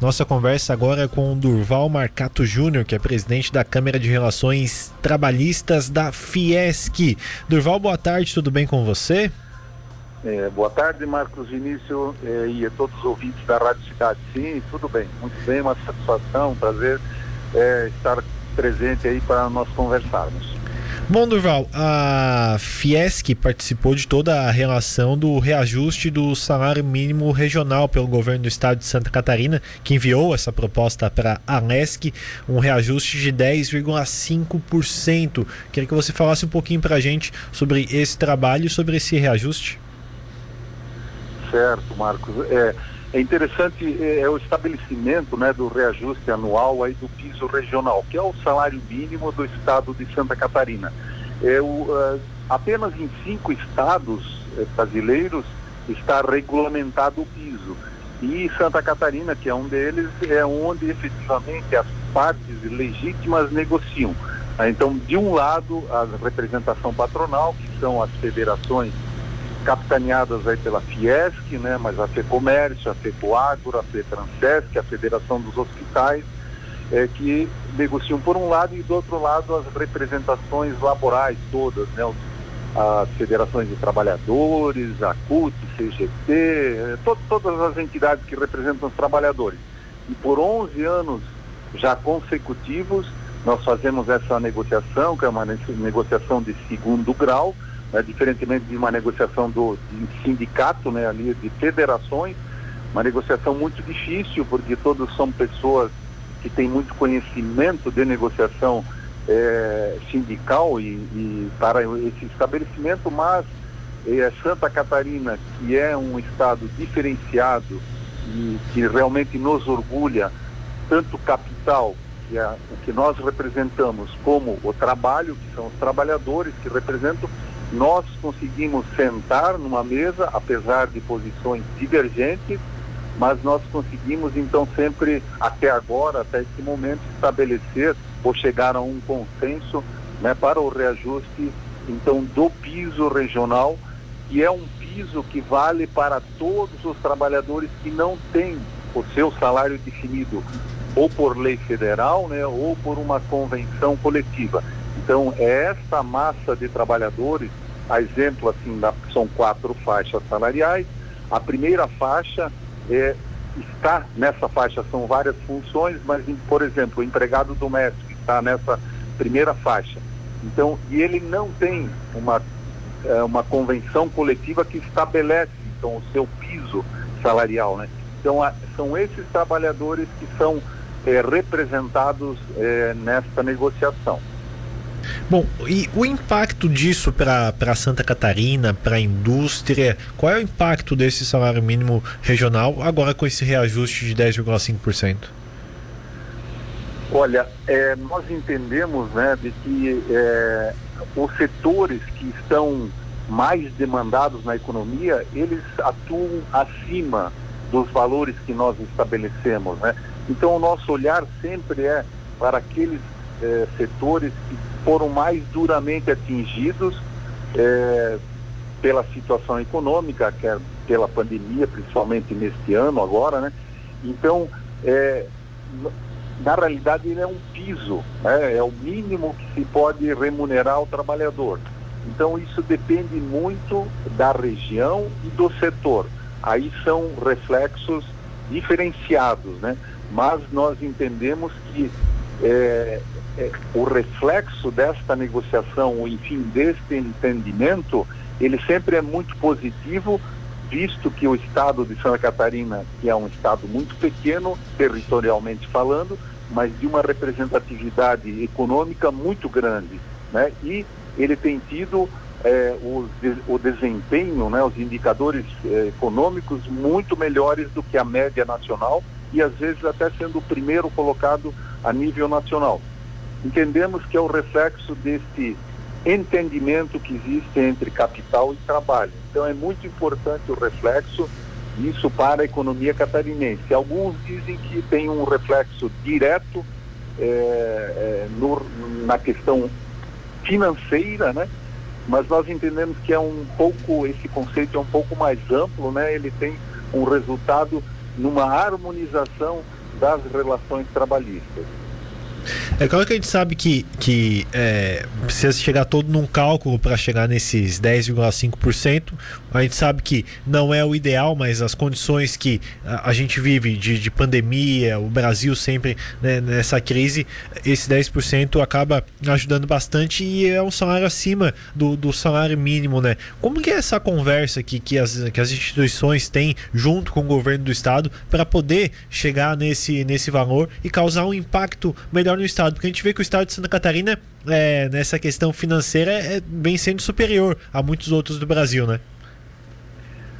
Nossa conversa agora é com Durval Marcato Júnior, que é presidente da Câmara de Relações Trabalhistas da Fiesc. Durval, boa tarde, tudo bem com você? É, boa tarde, Marcos Vinícius é, e a todos os ouvintes da Rádio Cidade. Sim, tudo bem, muito bem, uma satisfação, um prazer é, estar presente aí para nós conversarmos. Bom, Durval, a Fiesc participou de toda a relação do reajuste do salário mínimo regional pelo governo do estado de Santa Catarina, que enviou essa proposta para a Alesc, um reajuste de 10,5%. Queria que você falasse um pouquinho para a gente sobre esse trabalho e sobre esse reajuste. Certo, Marcos. É, é interessante é, é, o estabelecimento né, do reajuste anual aí do piso regional, que é o salário mínimo do estado de Santa Catarina. É, o, uh, apenas em cinco estados uh, brasileiros está regulamentado o piso. E Santa Catarina, que é um deles, é onde efetivamente as partes legítimas negociam. Então, de um lado, a representação patronal, que são as federações capitaneadas aí pela Fiesc, né, mas a FEComércio, a FECoagro, a FETransesc, a Federação dos Hospitais, é, que negociam por um lado e do outro lado as representações laborais todas, né, as federações de trabalhadores, a CUT, CGT, é, to todas as entidades que representam os trabalhadores. E por 11 anos já consecutivos, nós fazemos essa negociação, que é uma negociação de segundo grau, né, diferentemente de uma negociação do sindicato, né, ali de federações, uma negociação muito difícil, porque todos são pessoas que têm muito conhecimento de negociação é, sindical e, e, para esse estabelecimento, mas é, Santa Catarina, que é um estado diferenciado e que realmente nos orgulha, tanto capital, que é o que nós representamos, como o trabalho, que são os trabalhadores que representam, nós conseguimos sentar numa mesa, apesar de posições divergentes, mas nós conseguimos então sempre, até agora, até esse momento, estabelecer ou chegar a um consenso né, para o reajuste então do piso regional, que é um piso que vale para todos os trabalhadores que não têm o seu salário definido ou por lei federal, né, ou por uma convenção coletiva. Então, é essa massa de trabalhadores, a exemplo assim, da, são quatro faixas salariais. A primeira faixa é, está nessa faixa, são várias funções, mas, por exemplo, o empregado doméstico está nessa primeira faixa. Então, e ele não tem uma, é, uma convenção coletiva que estabelece então, o seu piso salarial. Né? Então, a, são esses trabalhadores que são é, representados é, nesta negociação. Bom, e o impacto disso para Santa Catarina, para a indústria, qual é o impacto desse salário mínimo regional agora com esse reajuste de 10,5%? Olha, é, nós entendemos né, de que é, os setores que estão mais demandados na economia, eles atuam acima dos valores que nós estabelecemos. Né? Então, o nosso olhar sempre é para aqueles é, setores que foram mais duramente atingidos é, pela situação econômica, que é pela pandemia, principalmente neste ano agora, né? Então, é, na realidade, ele é um piso, né? é o mínimo que se pode remunerar o trabalhador. Então, isso depende muito da região e do setor. Aí são reflexos diferenciados, né? Mas nós entendemos que é, é, o reflexo desta negociação, enfim, deste entendimento, ele sempre é muito positivo, visto que o estado de Santa Catarina, que é um estado muito pequeno, territorialmente falando, mas de uma representatividade econômica muito grande, né? E ele tem tido é, o, o, desempenho, né, os indicadores é, econômicos muito melhores do que a média nacional e às vezes até sendo o primeiro colocado a nível nacional entendemos que é o reflexo desse entendimento que existe entre capital e trabalho. Então é muito importante o reflexo isso para a economia catarinense. Alguns dizem que tem um reflexo direto é, no, na questão financeira, né? Mas nós entendemos que é um pouco esse conceito é um pouco mais amplo, né? Ele tem um resultado numa harmonização das relações trabalhistas. É claro que a gente sabe que, que é, precisa chegar todo num cálculo para chegar nesses 10,5%. A gente sabe que não é o ideal, mas as condições que a, a gente vive de, de, pandemia, o Brasil sempre né, nessa crise, esse 10% acaba ajudando bastante e é um salário acima do, do salário mínimo, né? Como que é essa conversa que, que, as, que as instituições têm junto com o governo do estado para poder chegar nesse, nesse valor e causar um impacto melhor no estado? Porque a gente vê que o estado de Santa Catarina, é, nessa questão financeira, é, vem sendo superior a muitos outros do Brasil, né?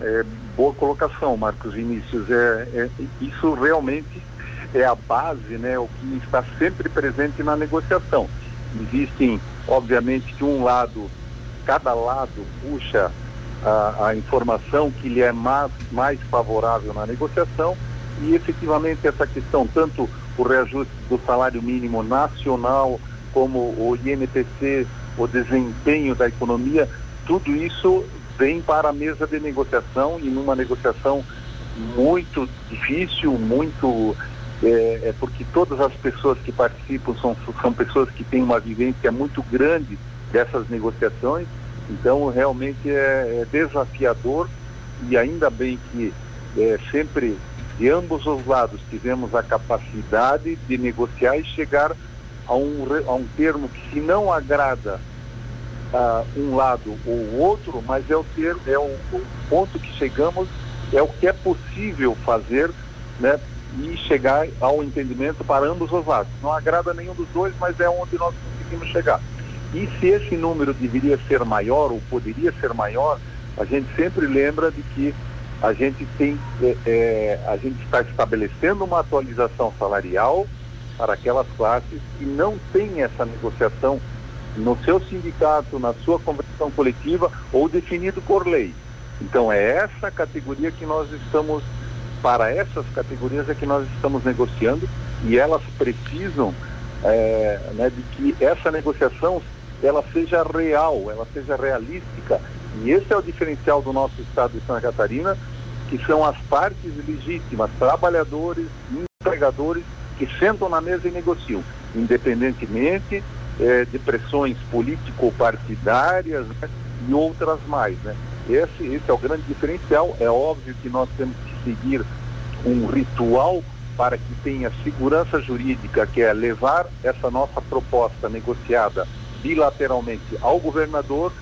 É, boa colocação, Marcos Vinícius. É, é, isso realmente é a base, né, o que está sempre presente na negociação. Existem, obviamente, que um lado, cada lado puxa a, a informação que lhe é mais, mais favorável na negociação e efetivamente essa questão, tanto o reajuste do salário mínimo nacional, como o INPC, o desempenho da economia, tudo isso vem para a mesa de negociação e numa negociação muito difícil, muito é, é, porque todas as pessoas que participam são, são pessoas que têm uma vivência muito grande dessas negociações, então realmente é, é desafiador e ainda bem que é, sempre de ambos os lados tivemos a capacidade de negociar e chegar a um, a um termo que se não agrada uh, um lado ou outro, mas é o termo, é o, o, ponto que chegamos, é o que é possível fazer, né? E chegar ao entendimento para ambos os lados. Não agrada nenhum dos dois, mas é onde nós conseguimos chegar. E se esse número deveria ser maior ou poderia ser maior, a gente sempre lembra de que a gente tem, é, é, a gente está estabelecendo uma atualização salarial para aquelas classes que não têm essa negociação no seu sindicato, na sua convenção coletiva ou definido por lei. Então é essa categoria que nós estamos, para essas categorias é que nós estamos negociando e elas precisam é, né, de que essa negociação ela seja real, ela seja realística e esse é o diferencial do nosso estado de Santa Catarina, que são as partes legítimas, trabalhadores, empregadores, que sentam na mesa e negociam, independentemente eh, de pressões político-partidárias né, e outras mais. Né? Esse, esse é o grande diferencial. É óbvio que nós temos que seguir um ritual para que tenha segurança jurídica, que é levar essa nossa proposta negociada bilateralmente ao governador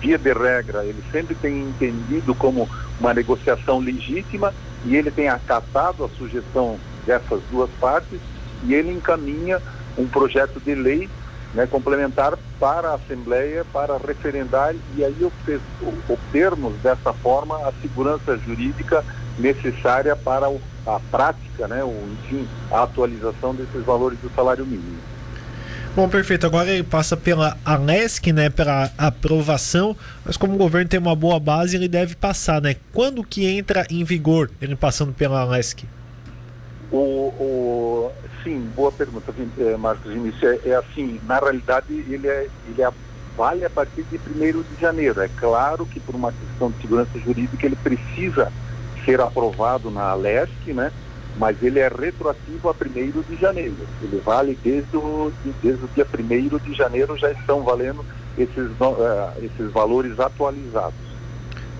via de regra, ele sempre tem entendido como uma negociação legítima e ele tem acatado a sugestão dessas duas partes e ele encaminha um projeto de lei né, complementar para a Assembleia, para referendar e aí obtermos dessa forma a segurança jurídica necessária para a prática, né, enfim, a atualização desses valores do salário mínimo. Bom, perfeito. Agora ele passa pela ANESC, né, pela aprovação, mas como o governo tem uma boa base, ele deve passar, né? Quando que entra em vigor ele passando pela ANESC? O, o, sim, boa pergunta, eh, Marcos Vinícius. É, é, assim, na realidade ele, é, ele é, vale a partir de 1 de janeiro. É claro que por uma questão de segurança jurídica ele precisa ser aprovado na ALESC, né? Mas ele é retroativo a 1 de janeiro. Ele vale desde o, desde o dia 1 de janeiro, já estão valendo esses, uh, esses valores atualizados.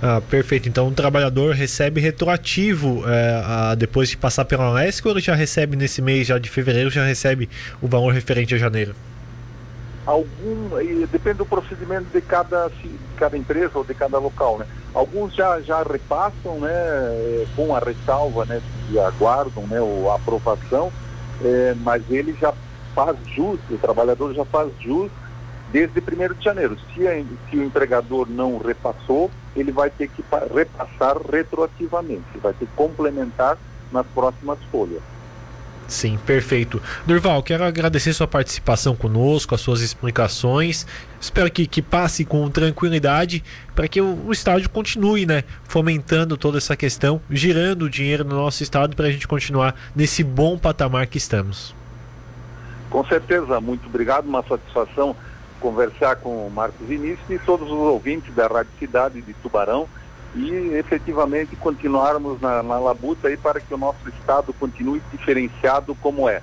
Ah, perfeito. Então o trabalhador recebe retroativo é, depois de passar pela ANESC ou ele já recebe nesse mês já de fevereiro, já recebe o valor referente a janeiro? algum depende do procedimento de cada, de cada empresa ou de cada local, né? Alguns já, já repassam, né, eh, com a ressalva, né, e aguardam, né, a aprovação, é, mas ele já faz jus, o trabalhador já faz jus desde 1 de janeiro. Se, a, se o empregador não repassou, ele vai ter que repassar retroativamente, vai ter que complementar nas próximas folhas. Sim, perfeito. Durval, quero agradecer sua participação conosco, as suas explicações. Espero que, que passe com tranquilidade para que o, o, estádio continue, né? Fomentando toda essa questão, girando o dinheiro no nosso estado para a gente continuar nesse bom patamar que estamos. Com certeza, muito obrigado, uma satisfação conversar com o Marcos Vinícius e todos os ouvintes da Rádio Cidade de Tubarão e efetivamente continuarmos na, na labuta aí para que o nosso Estado continue diferenciado como é.